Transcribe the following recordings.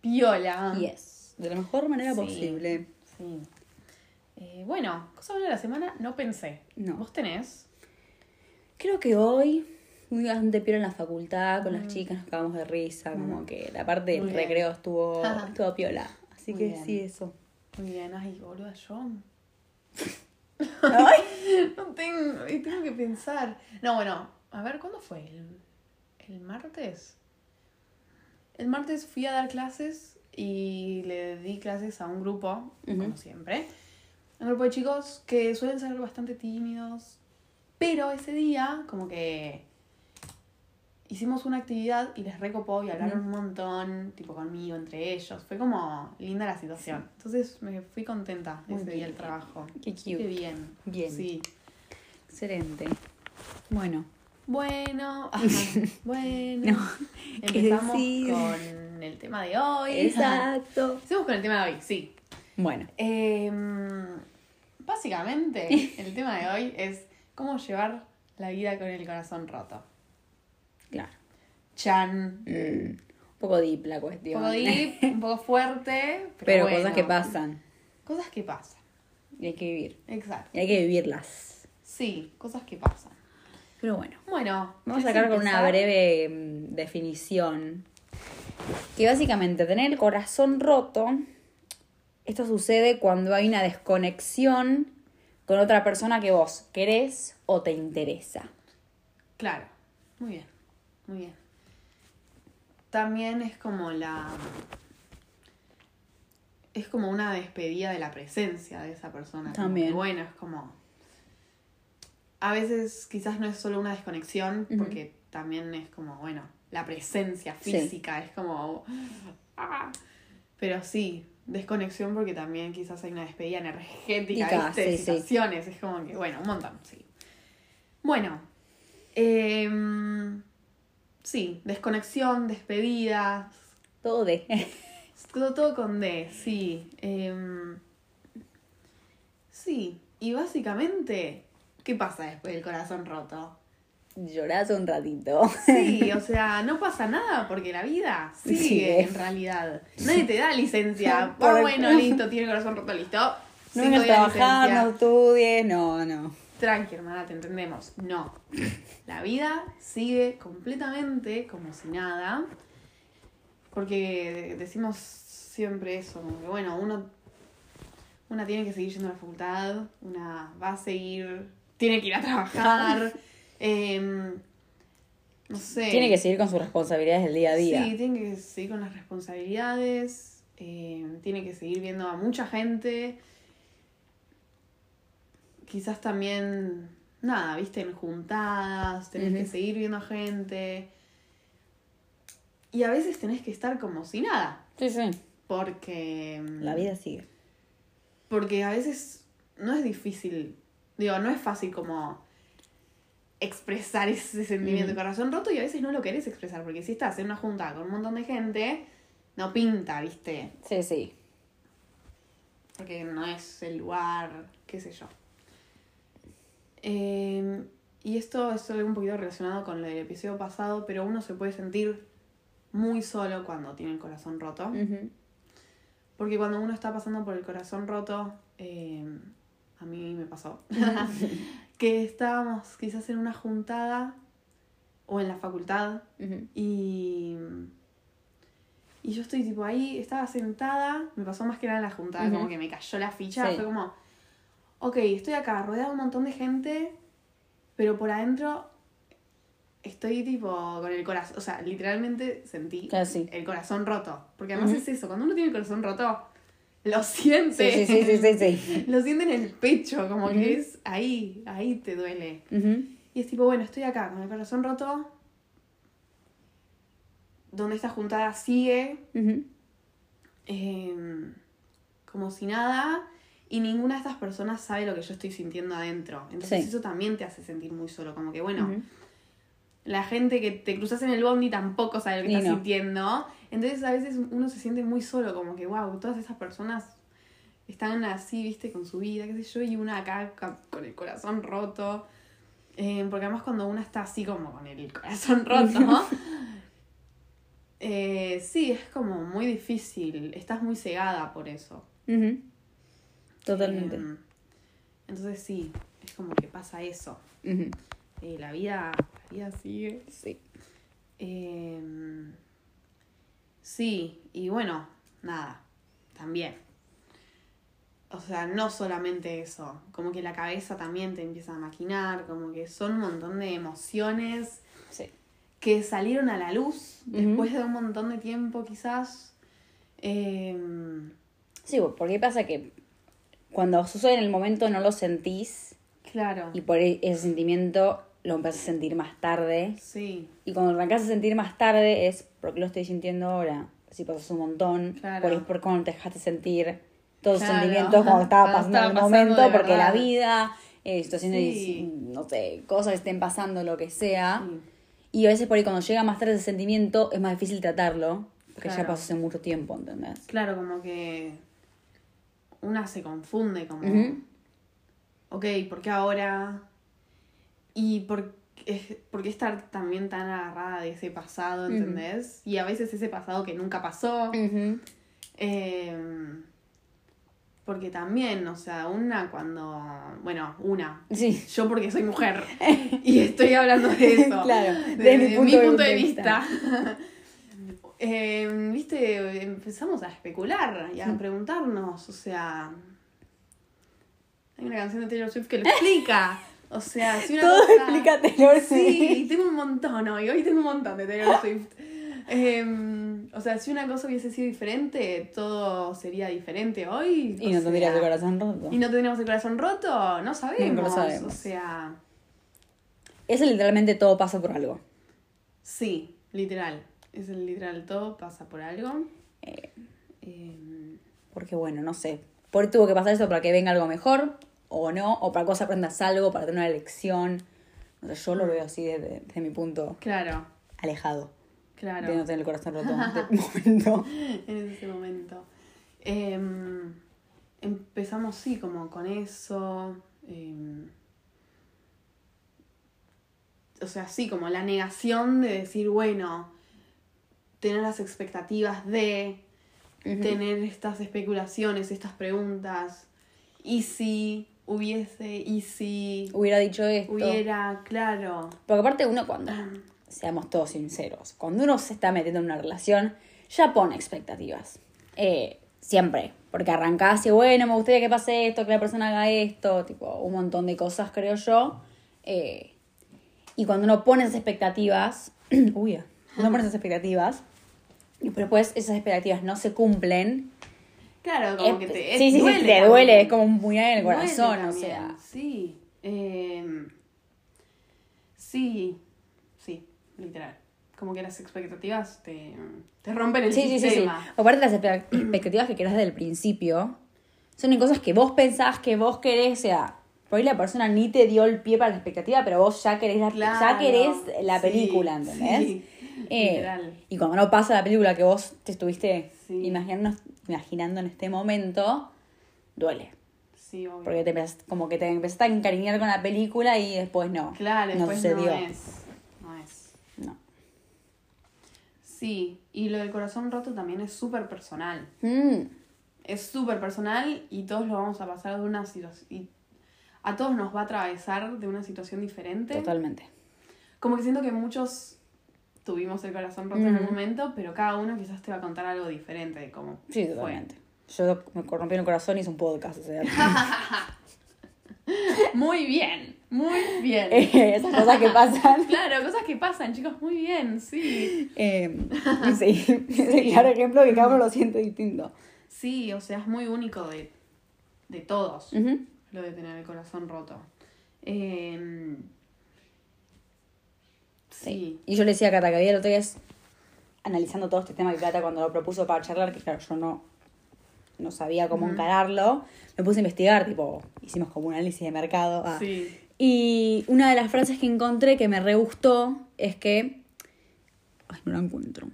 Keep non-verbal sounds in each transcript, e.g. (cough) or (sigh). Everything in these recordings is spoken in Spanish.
piola. Yes. De la mejor manera Sí. posible. Sí. Eh, bueno, cosa buena de la semana, no pensé. No. ¿Vos tenés? Creo que hoy, muy bastante piola en la facultad, con Mm. las chicas nos cagamos de risa, como que la parte del Muy bien. recreo estuvo, estuvo piola. Así Muy que bien. sí, eso. Muy bien, ay, boluda, yo. Ay. (laughs) No tengo, y tengo que pensar. No, bueno, a ver, ¿cuándo fue? ¿El, el martes? El martes fui a dar clases y le di clases a un grupo, como siempre. Un grupo de chicos que suelen ser bastante tímidos. Pero ese día, como que hicimos una actividad y les recopó y hablaron un montón, tipo conmigo, entre ellos. Fue como linda la situación. Entonces me fui contenta Muy ese día bien. del trabajo. Qué cute. Qué bien. Bien. Sí. Excelente. Bueno, Bueno, (laughs) ajá, bueno. No, ¿qué Empezamos con el tema de hoy. exacto. (laughs) Empecemos con el tema de hoy, sí. Bueno, Em, básicamente, (laughs) el tema de hoy es cómo llevar la vida con el corazón roto. claro. Chan. Mm, un poco deep la Un cuestión. poco deep, un poco fuerte, pero, Pero bueno. cosas que pasan. Cosas que pasan, Y hay que vivir. exacto. Y hay que vivirlas. Sí, cosas que pasan. Pero bueno, Bueno, vamos a ¿querés sacar con una breve mm, definición. Que básicamente tener el corazón roto, esto sucede cuando hay una desconexión con otra persona que vos querés o te interesa. Claro, muy bien, muy bien. También es como la... Es como una despedida de la presencia de esa persona. También. bueno, es como... A veces quizás no es solo una desconexión, porque también es como, bueno, la presencia Sí. física, es como... ah. Pero sí, desconexión porque también quizás hay una despedida energética, Ica, ¿viste? De sí, sí. situaciones, es como que, bueno, un montón, sí. Bueno, em, sí, desconexión, despedidas, Todo de. (laughs) todo, todo con D, sí. em, sí, y básicamente, ¿qué pasa después del corazón roto? Llorás un ratito. Sí, (laughs) o sea, no pasa nada porque la vida sigue en realidad. Nadie te da licencia. (laughs) Por Ah, el- bueno, listo, tiene el corazón roto, listo. No vengas a trabajar, no estudies, no, no. Tranqui, hermana, te entendemos. No. La vida sigue completamente como si nada. Porque decimos siempre eso, como que bueno, uno una tiene que seguir yendo a la facultad, una va a seguir, tiene que ir a trabajar, em, no sé. Tiene que seguir con sus responsabilidades del día a día. Sí, tiene que seguir con las responsabilidades, eh, tiene que seguir viendo a mucha gente. Quizás también, nada, viste, en juntadas, tenés que seguir viendo a gente. Y a veces tenés que estar como si nada, sí, sí. porque... La vida sigue. Porque a veces no es difícil, digo, no es fácil como expresar ese sentimiento de Mm. corazón roto y a veces no lo querés expresar, porque si estás en una junta con un montón de gente, no pinta, ¿viste? Sí, sí. Porque no es el lugar, qué sé yo. Eh, y esto es algo un poquito relacionado con lo del episodio pasado, pero uno se puede sentir muy solo cuando tiene el corazón roto. Porque cuando uno está pasando por el corazón roto, eh, a mí me pasó, (laughs) (laughs) que estábamos quizás en una juntada o en la facultad y, y yo estoy tipo ahí, estaba sentada, me pasó más que nada en la juntada, como que me cayó la ficha, Sí. fue como, ok, estoy acá rodeada de un montón de gente, pero por adentro estoy tipo con el corazón, o sea, literalmente sentí el corazón roto. Porque además es eso, cuando uno tiene el corazón roto, (laughs) lo siente. Sí, sí, sí, sí. (laughs) Lo siente en el pecho, como que es ahí, ahí te duele. Y es tipo, bueno, estoy acá con el corazón roto, donde esta juntada sigue, em, como si nada y ninguna de estas personas sabe lo que yo estoy sintiendo adentro. Entonces eso también te hace sentir muy solo, como que bueno. La gente que te cruzas en el bondi tampoco sabe lo que Y estás no. sintiendo. Entonces a veces uno se siente muy solo, como que wow, todas esas personas están así, viste, con su vida, qué sé yo, y una acá con el corazón roto. Eh, porque además cuando una está así como con el corazón (laughs) roto, eh, sí, es como muy difícil, estás muy cegada por eso. Totalmente. Eh, entonces sí, es como que pasa eso. La vida, la vida sigue. Sí. Eh, sí, y bueno, nada, también. O sea, no solamente eso, como que la cabeza también te empieza a maquinar, como que son un montón de emociones Sí. que salieron a la luz después de un montón de tiempo quizás. Eh, Sí, porque pasa que cuando sucede en el momento no lo sentís claro, y por e- ese sentimiento lo empezás a sentir más tarde. sí, Y cuando lo arrancás a sentir más tarde es porque lo estoy sintiendo ahora. Si pasas un montón, Claro. por por cómo te dejaste sentir todos Claro. sentimientos cuando estaba pasando en el momento, porque la vida, eh, situaciones, Sí. no sé, cosas que estén pasando, lo que sea. sí, Y a veces por ahí cuando llega más tarde ese sentimiento es más difícil tratarlo, porque ya pasó hace mucho tiempo, ¿entendés? claro, como que una se confunde, como, Ujú. ok, ¿por qué ahora? ¿Y por por qué estar también tan agarrada de ese pasado. ¿entendés? Y a veces ese pasado que nunca pasó. Eh, porque también, o sea, una cuando, bueno, una, Sí. yo porque soy mujer (laughs) y estoy hablando de eso. (laughs) Claro, desde, desde mi punto de de vista. vista. (laughs) Eh, Viste, empezamos a especular y a preguntarnos, o sea, hay una canción de Taylor Swift que lo explica. O sea, si una Todo cosa- explica Taylor Sí, Swift. tengo un montón hoy, hoy tengo un montón de Taylor (laughs) Swift. Eh, o sea, si una cosa hubiese sido diferente, todo sería diferente hoy. Y no o tendrías sea, el corazón roto. Y no tendríamos el corazón roto, no sabemos. Lo sabemos. O sea, Eso literalmente todo pasa por algo. sí, literal. Es el literal, todo pasa por algo. Eh, Eh, porque bueno, no sé. Por tuvo que pasar eso para que venga algo mejor, o no, o para que vos aprendas algo, para tener una lección. No sé, yo lo veo así desde, desde mi punto claro, alejado. claro. De no tener el corazón roto en este (laughs) momento. en ese momento. Em, empezamos, sí, como con eso. em, o sea, sí, como la negación de decir, bueno, tener las expectativas de, tener estas especulaciones, estas preguntas. ¿Y si hubiese? ¿Y si Hubiera dicho esto. hubiera? Claro. Porque aparte uno cuando, seamos todos sinceros, cuando uno se está metiendo en una relación, ya pone expectativas. Eh, siempre. Porque arrancás y bueno, me gustaría que pase esto, que la persona haga esto, tipo, un montón de cosas, creo yo. Eh, y cuando uno pone esas expectativas, (clears throat) uy, ya, uno pone esas expectativas, y después esas expectativas no se cumplen, Claro, como es- que te. sí, sí, sí, duele te también. duele, es como puñal en el corazón, o sea. Sí. eh, sí. Sí, literal. Como que las expectativas te, te rompen el Sí, sí, sí, sí. sistema. Aparte las expectativas que querés desde el principio, son en cosas que vos pensás que vos querés, o sea, por ahí la persona ni te dio el pie para la expectativa, pero vos ya querés la, ya Claro, querés la sí, película, ¿entendés? sí, (laughs) Eh, y cuando no pasa la película que vos te estuviste Sí. imaginando, imaginando en este momento, duele. Sí, obvio. Porque te empezás- como que te empezaste a encariñar con la película y después no. Claro, no después sucedió. no es. No es. No. Sí, y lo del corazón roto también es súper personal. Mm, Es súper personal y todos lo vamos a pasar de una situación. A todos nos va a atravesar de una situación diferente. totalmente. Como que siento que muchos tuvimos el corazón roto en algún momento, pero cada uno quizás te va a contar algo diferente de cómo Sí, fue. totalmente. Yo me rompí el corazón y hice un podcast, o sea. (laughs) Muy bien, muy bien. (laughs) esas cosas que pasan. Claro, cosas que pasan, chicos, muy bien, sí. (laughs) Eh, sí, es el claro ejemplo que cada uno lo siente distinto. Sí, o sea, es muy único de, de todos lo de tener el corazón roto. Eh, sí. Y yo le decía a Cata que había el otro día es, analizando todo este tema que Cata cuando lo propuso para charlar, que claro, yo no, no sabía cómo encararlo, me puse a investigar, tipo, hicimos como un análisis de mercado. ah. Sí. Y una de las frases que encontré que me re gustó es que. Ay, no la encuentro.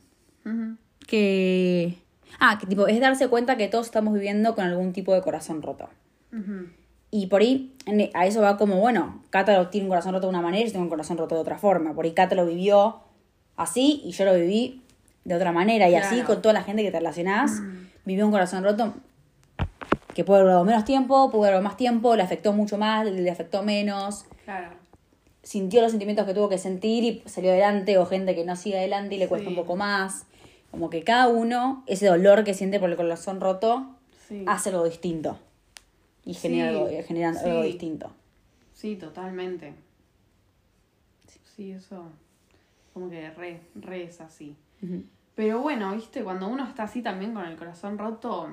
Que. Ah, que tipo, es darse cuenta que todos estamos viviendo con algún tipo de corazón roto. Ujú. Y por ahí, en- a eso va como, bueno, Cata lo tiene un corazón roto de una manera y yo tengo un corazón roto de otra forma. Por ahí Cata lo vivió así y yo lo viví de otra manera. Y así con toda la gente que te relacionás, vivió un corazón roto que puede haber durado menos tiempo, puede haber más tiempo, le afectó mucho más, le afectó menos, Claro. sintió los sentimientos que tuvo que sentir y salió adelante, o gente que no sigue adelante y le cuesta Sí. un poco más. Como que cada uno, ese dolor que siente por el corazón roto, Sí. hace algo distinto. Y genera, Sí, algo, genera algo distinto. Sí, totalmente. Sí, eso. Como que re, re es así. Pero bueno, viste, cuando uno está así también con el corazón roto,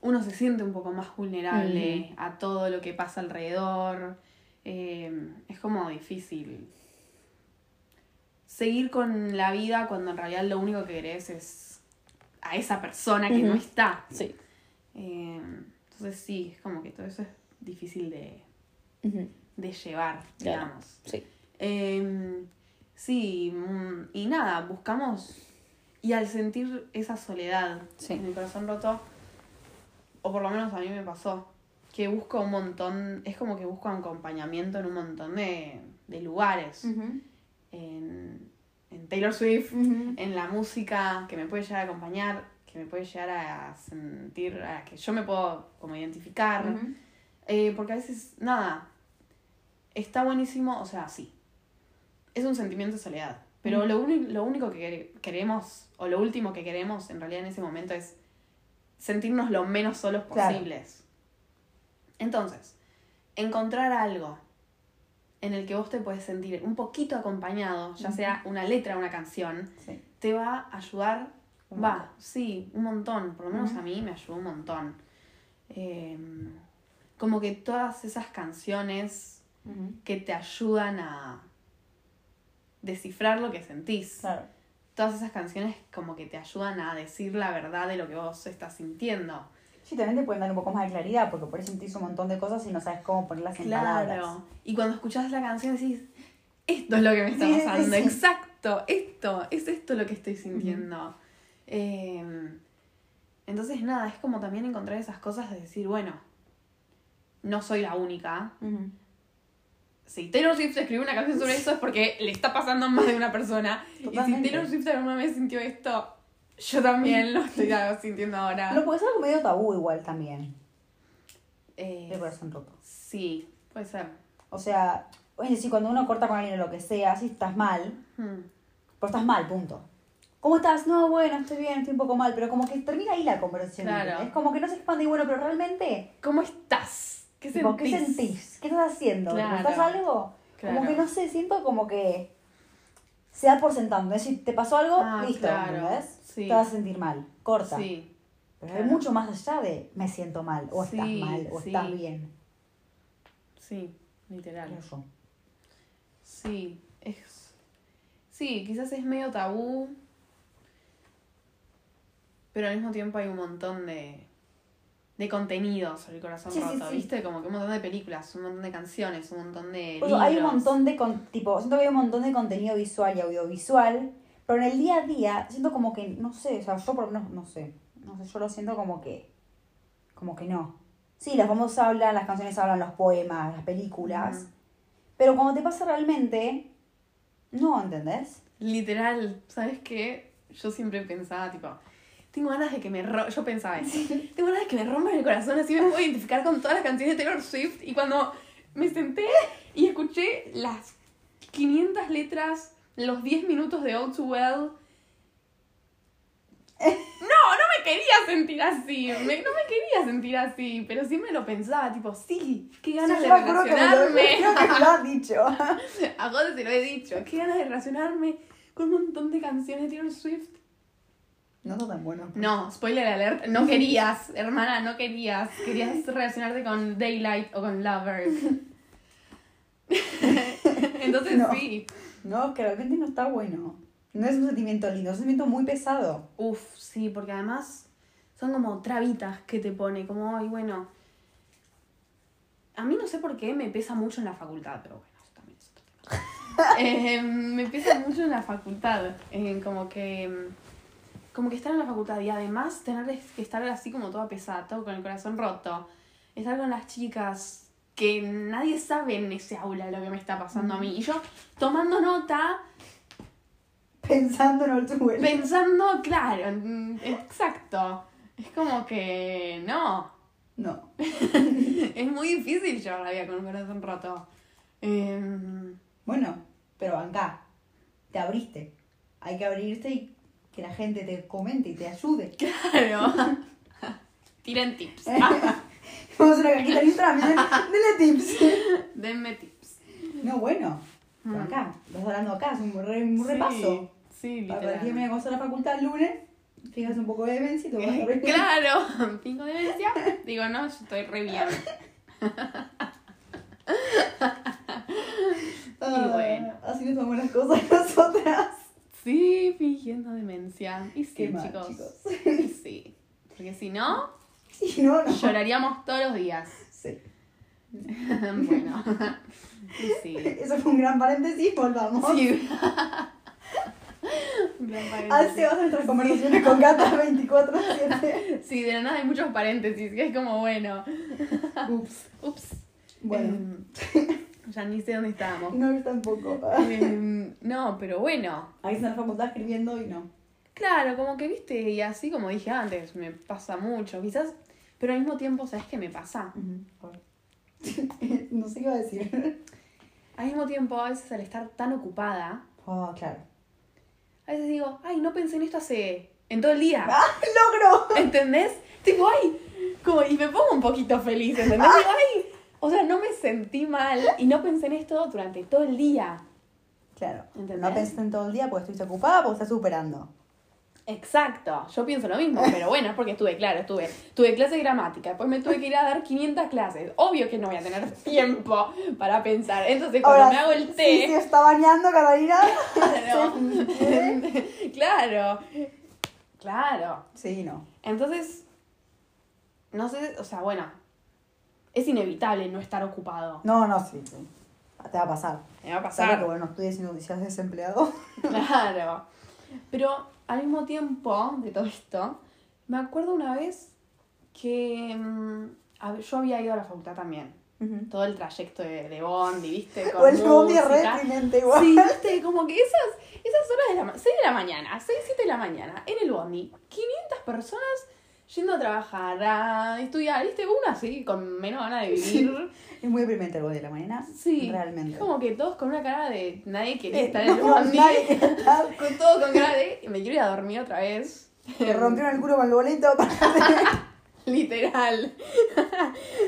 uno se siente un poco más vulnerable a todo lo que pasa alrededor. Eh, es como difícil seguir con la vida cuando en realidad lo único que querés es a esa persona que no está. Sí. Eh, entonces sí, es como que todo eso es difícil de, de llevar, Claro. digamos. Sí. Eh, sí, mm, y nada, buscamos. Y al sentir esa soledad Sí. en el corazón roto, o por lo menos a mí me pasó, que busco un montón, es como que busco acompañamiento en un montón de, de lugares. En, en Taylor Swift, en la música que me puede llegar a acompañar, que me puede llegar a sentir, a que yo me puedo como identificar. Eh, porque a veces, nada, está buenísimo, o sea, sí. Es un sentimiento de soledad. Pero lo, lo único que quere- queremos, o lo último que queremos en realidad en ese momento es sentirnos lo menos solos Claro. posibles. Entonces, encontrar algo en el que vos te puedes sentir un poquito acompañado, ya sea una letra, una canción, Sí. te va a ayudar, va, sí, un montón, por lo menos Ujú. a mí me ayudó un montón. Eh, como que todas esas canciones Ujú. que te ayudan a descifrar lo que sentís. Claro. Todas esas canciones como que te ayudan a decir la verdad de lo que vos estás sintiendo. Sí, también te pueden dar un poco más de claridad porque por ahí sentís un montón de cosas y no sabes cómo ponerlas en palabras. Claro. Y cuando escuchás la canción decís, esto es lo que me está Sí, sí, pasando, sí. exacto, esto, es esto lo que estoy sintiendo. Eh, entonces, nada, es como también encontrar esas cosas de decir, bueno, no soy la única. Si Taylor Swift escribió una canción sobre (laughs) eso es porque le está pasando a más de una persona. Y si. Taylor Swift alguna vez sintió esto, yo también lo estoy sintiendo ahora. Pero puede ser algo medio tabú igual también, Eh, corazón roto. sí, puede ser. O sea, oye, si cuando uno corta con alguien o lo que sea, si estás mal, Hmm. pero estás mal, punto. ¿Cómo estás? No, bueno, estoy bien, estoy un poco mal, pero como que termina ahí la conversación. Claro. Es como que no se expande y bueno, pero realmente, ¿Cómo estás? ¿Qué sentís? ¿qué sentís? ¿Qué estás haciendo? Claro. ¿Estás algo? Claro. Como que no sé, siento como que se da por sentado. Es decir, te pasó algo, Ah, listo. ¿entendés? Sí. Te vas a sentir mal, corta. Sí, Pero hay mucho más allá de me siento mal, o estás mal, o sí. estás bien. sí, literal. Yo. Sí, es. Sí, quizás es medio tabú. Pero al mismo tiempo hay un montón de. de contenido sobre el corazón Sí, roto, sí. ¿viste? Como que un montón de películas, un montón de canciones, un montón de. Hay un montón de, con- tipo, siento que hay un montón de contenido visual y audiovisual, pero en el día a día siento como que, no sé, o sea, yo por lo menos, no sé, no sé, yo lo siento como que, como que no. Sí, los famosos hablan, las canciones hablan, los poemas, las películas, pero cuando te pasa realmente, no, ¿entendés? Literal, ¿sabes qué? Yo siempre pensaba, tipo, tengo ganas de que me ro Yo pensaba eso. Tengo ganas de que me rompan el corazón, así me puedo identificar con todas las canciones de Taylor Swift. Y cuando me senté y escuché las 500 letras, los 10 minutos de All Too Well. (laughs) No, no me quería sentir así. me- no me quería sentir así, pero sí me lo pensaba, tipo, sí, qué ganas Sí, de yo me acuerdo que me lo- relacionarme. (laughs) creo que me lo has dicho. (laughs) A Jode se lo he dicho. Qué ganas de relacionarme con un montón de canciones de Taylor Swift. No está tan bueno. No, spoiler alert, no querías, (laughs) hermana, no querías. Querías relacionarte con Daylight o con Lover. (laughs) Entonces No. sí. No, que realmente no está bueno. No es un sentimiento lindo, es un sentimiento muy pesado. Uf, sí, porque además, son como trabitas que te pone, como, ay, bueno. A mí no sé por qué me pesa mucho en la facultad, pero bueno, eso también es otro tema. (laughs) Eh, me pesa mucho en la facultad, eh, como que como que estar en la facultad y además tener que estar así como toda pesada, todo con el corazón roto, estar con las chicas que nadie sabe en ese aula lo que me está pasando a mí y yo tomando nota Pensando en Oltuel. pensando, claro, exacto. Es como que no. No. (laughs) es muy difícil llevar la vida con un corazón roto. Em, Bueno, pero acá. Te abriste. Hay que abrirte y que la gente te comente y te ayude. (laughs) claro. (laughs) Tiren tips. (laughs) Vamos a una cajita de Instagram. Dile tips. Denme tips. No, bueno. Mm. acá. Estás hablando acá. Es un, re- un Sí, repaso. Sí, Para para que literal. me hagas a la facultad el lunes. Fijas un poco de demencia y te vas a abrir. Claro, pingo de demencia. Digo, no, yo estoy re bien. Y bueno. Así nos tomamos las cosas nosotras. Sí, fingiendo demencia. Y sí, Qué mal, chicos. chicos. Y (laughs) sí. Porque si no, (laughs) Si no, no. lloraríamos todos los días. Sí. (laughs) bueno. Sí. Eso fue un gran paréntesis. Volvamos. Sí. Hace vas a nuestras conversaciones con Gata 24-7. Sí, de la nada hay muchos paréntesis, que es como, bueno. Ups. Ups. Bueno. Em, ya ni sé dónde estábamos. No, yo tampoco. Em, no, pero bueno. Ahí está la facultad escribiendo y no. Claro, como que viste, y así como dije antes, me pasa mucho, quizás, pero al mismo tiempo, ¿sabes qué me pasa? no sé qué iba a decir. Al mismo tiempo, a veces al estar tan ocupada, Oh, claro. a veces digo, ay, no pensé en esto hace. en todo el día. (laughs) ¡Ah, logro! ¿Entendés? Tipo, ay, como, y me pongo un poquito feliz, ¿entendés? (laughs) Digo, ay, o sea, no me sentí mal y no pensé en esto durante todo el día. Claro. ¿Entendés? No pensé en todo el día porque estuviste ocupada porque estás superando. Exacto, yo pienso lo mismo, pero bueno, es porque estuve, claro, estuve, tuve clase de gramática, después me tuve que ir a dar 500 clases. Obvio que no voy a tener (laughs) tiempo para pensar. Entonces, cuando me hago el Sí, té, sí, está bañando, Catalina. (laughs) claro, Sí. claro, claro. Sí, no. Entonces, no sé, o sea, bueno, es inevitable no estar ocupado. No, no, sí. sí. Te va a pasar. Me va a Pasar que, pasar. bueno, estudias y no seas desempleado. (laughs) Claro. Pero al mismo tiempo de todo esto, me acuerdo una vez que mm, yo había ido a la facultad también. Todo el trayecto de, de Bondi, ¿viste? (laughs) Con O el bondi es igual. Sí, ¿viste? Como que esas, esas horas de la ma- 6 de la mañana, 6, 7 de la mañana, en el Bondi, 500 personas yendo a trabajar, a estudiar, ¿viste? Uno así, con menos ganas de vivir. Es muy deprimente el bondi de la mañana. Sí. Realmente. Como que todos con una cara de nadie quería Eh, estar en el no, Bondi. nadie estar. (laughs) Con todo con cara de me quiero ir a dormir otra vez. Te rompieron el culo con el boleto. (laughs) (laughs) Literal.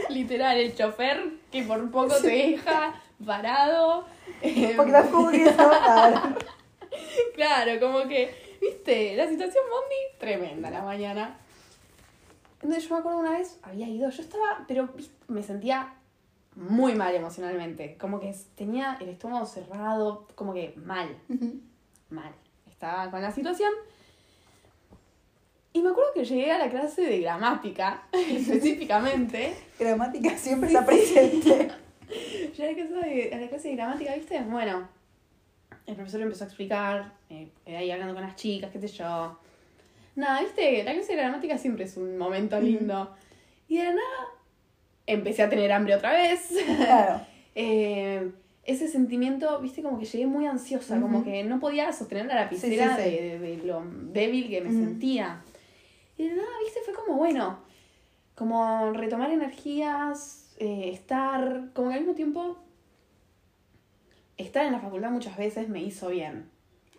Literal, el chofer que por poco te deja parado. Porque fuga quería trabajar. Claro, como que, viste, la situación Bondi, tremenda la mañana. Entonces yo me acuerdo una vez, había ido, yo estaba, pero me sentía muy mal emocionalmente. Como que tenía el estómago cerrado, como que mal. mal. Estaba con la situación. Y me acuerdo que llegué a la clase de gramática, (laughs) específicamente. Gramática siempre está presente. (laughs) Llegué a a la clase de gramática, ¿viste? Bueno, el profesor empezó a explicar, eh, ahí hablando con las chicas, qué sé yo. Nada, ¿viste? La clase de gramática siempre es un momento lindo. Y de la nada empecé a tener hambre otra vez. Claro. (laughs) Eh, ese sentimiento, viste, como que llegué muy ansiosa, como que no podía sostener la lapicera Sí, sí, sí. De, de- de lo débil que me sentía. Y de nada, viste, fue como bueno, como retomar energías, eh, estar, como que al mismo tiempo, estar en la facultad muchas veces me hizo bien,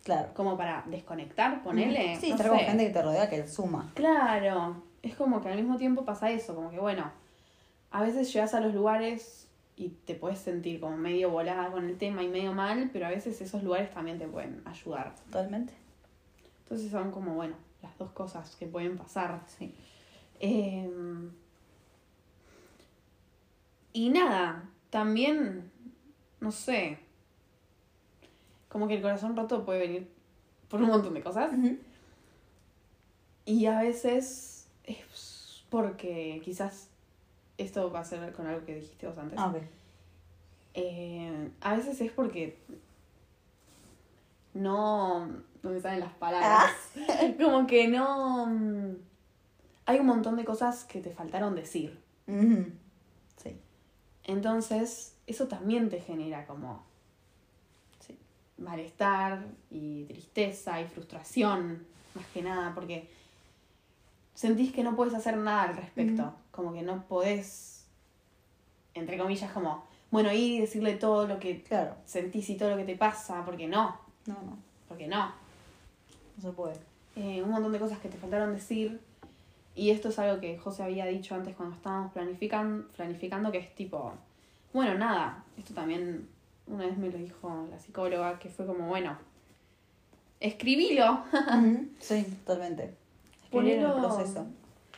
Claro. como para desconectar, ponele. Sí, no estar con gente que te rodea que suma. Claro, es como que al mismo tiempo pasa eso, como que bueno, a veces llegas a los lugares y te puedes sentir como medio volada con el tema y medio mal, pero a veces esos lugares también te pueden ayudar. Totalmente. Entonces son como, bueno, las dos cosas que pueden pasar. Sí. Eh, y nada, también, no sé, como que el corazón roto puede venir por un montón de cosas. Y a veces es porque quizás esto va a ser con algo que dijiste vos antes. Ah, ok. Eh, a veces es porque no. No me salen las palabras. (laughs) Como que no. mm, Hay un montón de cosas que te faltaron decir. Sí. Entonces, eso también te genera como. Malestar y tristeza y frustración, más que nada, porque sentís que no puedes hacer nada al respecto. Como que no podés, entre comillas, como, bueno, ir y decirle todo lo que Claro. sentís y todo lo que te pasa, porque no, No, no. porque no. No se puede. Eh, un montón de cosas que te faltaron decir. Y esto es algo que José había dicho antes cuando estábamos planifican, planificando, que es tipo, bueno, nada, esto también una vez me lo dijo la psicóloga, que fue como, bueno, escribilo. (laughs) Sí, totalmente. Escribir en el proceso.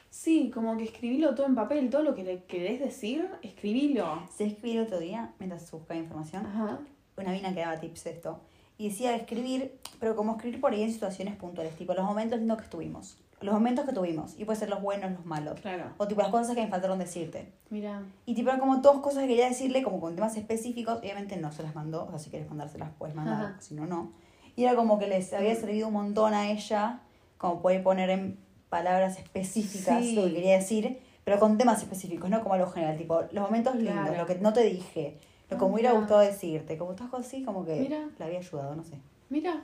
Sí, como que escribilo todo en papel, todo lo que le querés decir, escribilo. Se escribí el otro día, mientras buscaba información, Ajá. una mina que daba tips de esto. Y decía escribir, pero como escribir por ahí en situaciones puntuales, tipo los momentos lindos que estuvimos. Los momentos que tuvimos. Y puede ser los buenos, los malos. Claro. O tipo las cosas que me faltaron decirte. Mira. Y tipo eran como dos cosas que quería decirle, como con temas específicos. Obviamente no se las mandó, o sea, si quieres mandárselas puedes mandar, si no, no. Y era como que les había servido un montón a ella, como puede poner en palabras específicas Sí. lo que quería decir, pero con temas específicos, no como a lo general, tipo los momentos lindos, Claro. lo que no te dije, lo que me hubiera Ajá. gustado decirte, como todas cosas así, como que Mira. le había ayudado, no sé. Mira.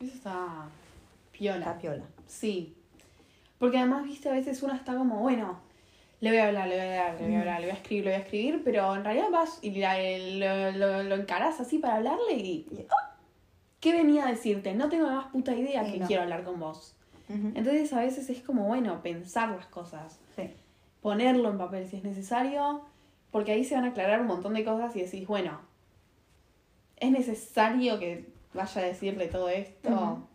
Eso está piola. La piola. Sí. Porque además, viste, a veces uno está como, bueno, le voy a hablar, le voy a hablar, le voy a hablar, le voy a escribir, le voy a escribir, pero en realidad vas y la- lo, lo, lo encarás así para hablarle y... Y- ¿Qué venía a decirte? No tengo la más puta idea Sí, que no. quiero hablar con vos. Entonces a veces es como, bueno, pensar las cosas, Sí. ponerlo en papel si es necesario, porque ahí se van a aclarar un montón de cosas y decís, bueno, ¿es necesario que vaya a decirle todo esto?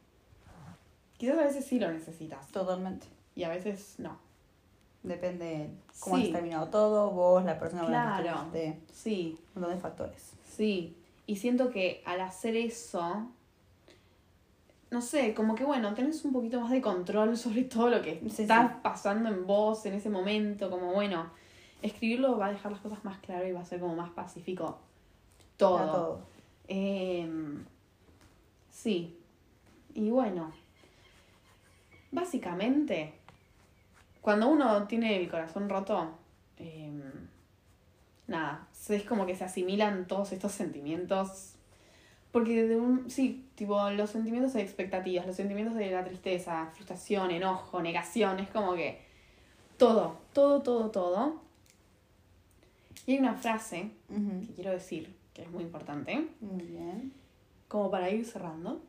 Quizás a veces sí lo necesitas Totalmente. y a veces no. Depende cómo Sí. has terminado todo, vos, la persona con la que Claro. estuviste, Sí, un montón de factores. sí. Y siento que al hacer eso, no sé, como que bueno, tenés un poquito más de control (laughs) sobre todo lo que Sí, está sí. pasando en vos en ese momento. Como bueno, escribirlo va a dejar las cosas más claras y va a ser como más pacífico todo. Todo. Em, sí. Y bueno, básicamente, cuando uno tiene el corazón roto, em, nada, es como que se asimilan todos estos sentimientos. Porque de un, sí, tipo, los sentimientos de expectativas, los sentimientos de la tristeza, frustración, enojo, negación, es como que todo, todo, todo, todo. Y hay una frase Ujú. que quiero decir, que es muy importante, Muy bien. como para ir cerrando,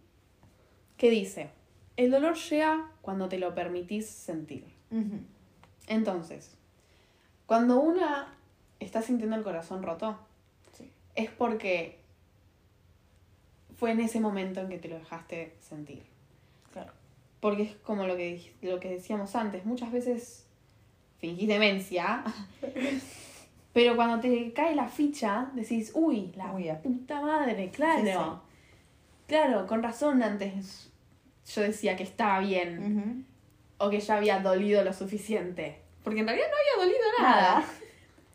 que dice, el dolor llega cuando te lo permitís sentir. Entonces, cuando una está sintiendo el corazón roto, Sí. es porque fue en ese momento en que te lo dejaste sentir. Claro. Porque es como lo que, lo que decíamos antes, muchas veces fingís demencia, (laughs) pero cuando te cae la ficha decís, uy, la Uy, puta madre, claro. Sí, sí. Claro, con razón antes yo decía que estaba bien o que ya había dolido lo suficiente. Porque en realidad no había dolido nada. Nada.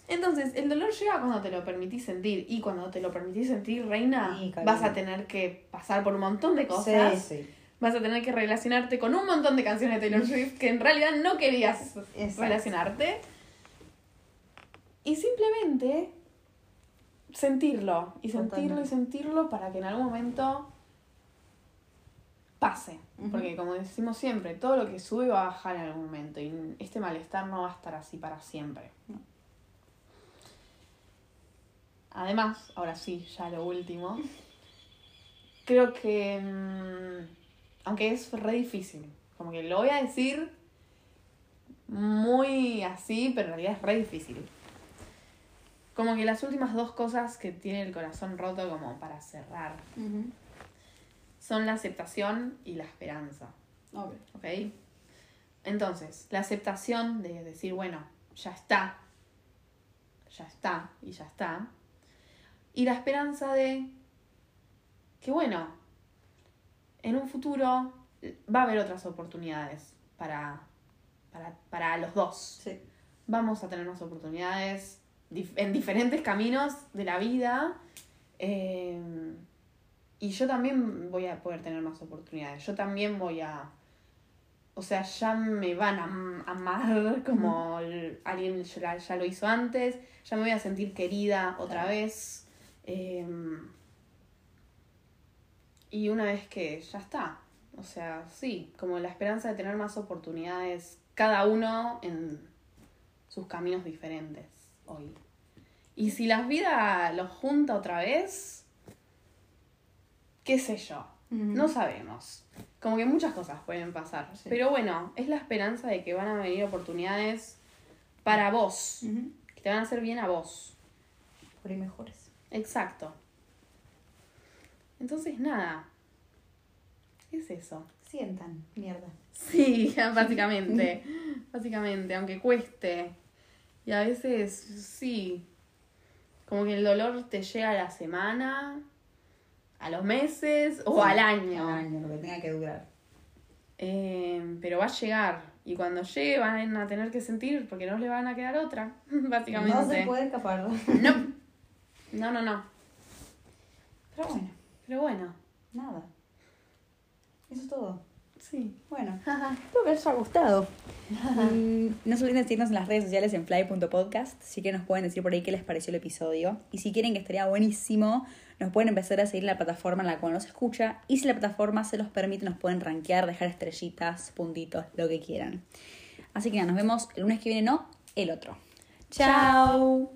Entonces, el dolor llega cuando te lo permitís sentir. Y cuando te lo permitís sentir, reina, Sí, vas a tener que pasar por un montón de cosas. Sí, sí. Vas a tener que relacionarte con un montón de canciones de Taylor Swift que en realidad no querías Exacto. relacionarte. Y simplemente sentirlo. Y sentirlo Totalmente. y sentirlo para que en algún momento pase. Porque como decimos siempre, todo lo que sube va a bajar en algún momento. Y este malestar no va a estar así para siempre. No. Además, ahora sí, ya lo último. Creo que. mm, aunque es re difícil. Como que lo voy a decir muy así, pero en realidad es re difícil. Como que las últimas dos cosas que tiene el corazón roto, como para cerrar. Son la aceptación y la esperanza. Ok. ¿Ok? Entonces, la aceptación de decir, bueno, ya está, ya está y ya está. Y la esperanza de que, bueno, en un futuro va a haber otras oportunidades para, para, para los dos. Sí. Vamos a tener más oportunidades en diferentes caminos de la vida. eh, y yo también voy a poder tener más oportunidades. Yo también voy a. O sea, ya me van a am- amar (laughs) como el- alguien ya, ya lo hizo antes. Ya me voy a sentir querida otra Claro. vez. eh, y una vez que ya está. O sea, sí, como la esperanza de tener más oportunidades, cada uno en sus caminos diferentes hoy. Y si la vida los junta otra vez, qué sé yo, no sabemos. Como que muchas cosas pueden pasar. Sí. Pero bueno, es la esperanza de que van a venir oportunidades para vos, que te van a hacer bien a vos. Por ahí mejores. Exacto. Entonces, nada. ¿Qué es eso? Sientan, mierda. Sí, (laughs) básicamente. básicamente, aunque cueste. Y a veces, sí. Como que el dolor te llega a la semana, a los meses o al año. Al año, lo que tenga que durar. Eh, pero va a llegar. Y cuando llegue van a tener que sentir porque no les van a quedar otra, (laughs) básicamente. No se puede escapar. No. (laughs) No, no, no. Pero bueno, Pero bueno, nada. Eso es todo. sí. Bueno, (laughs) espero que les haya gustado. Mm, no se olviden de seguirnos en las redes sociales en fly.podcast. Sí que nos pueden decir por ahí qué les pareció el episodio. Y si quieren que estaría buenísimo, nos pueden empezar a seguir en la plataforma en la cual nos escucha. Y si la plataforma se los permite, nos pueden rankear, dejar estrellitas, puntitos, lo que quieran. Así que nada, nos vemos el lunes que viene, no, el otro. Chao.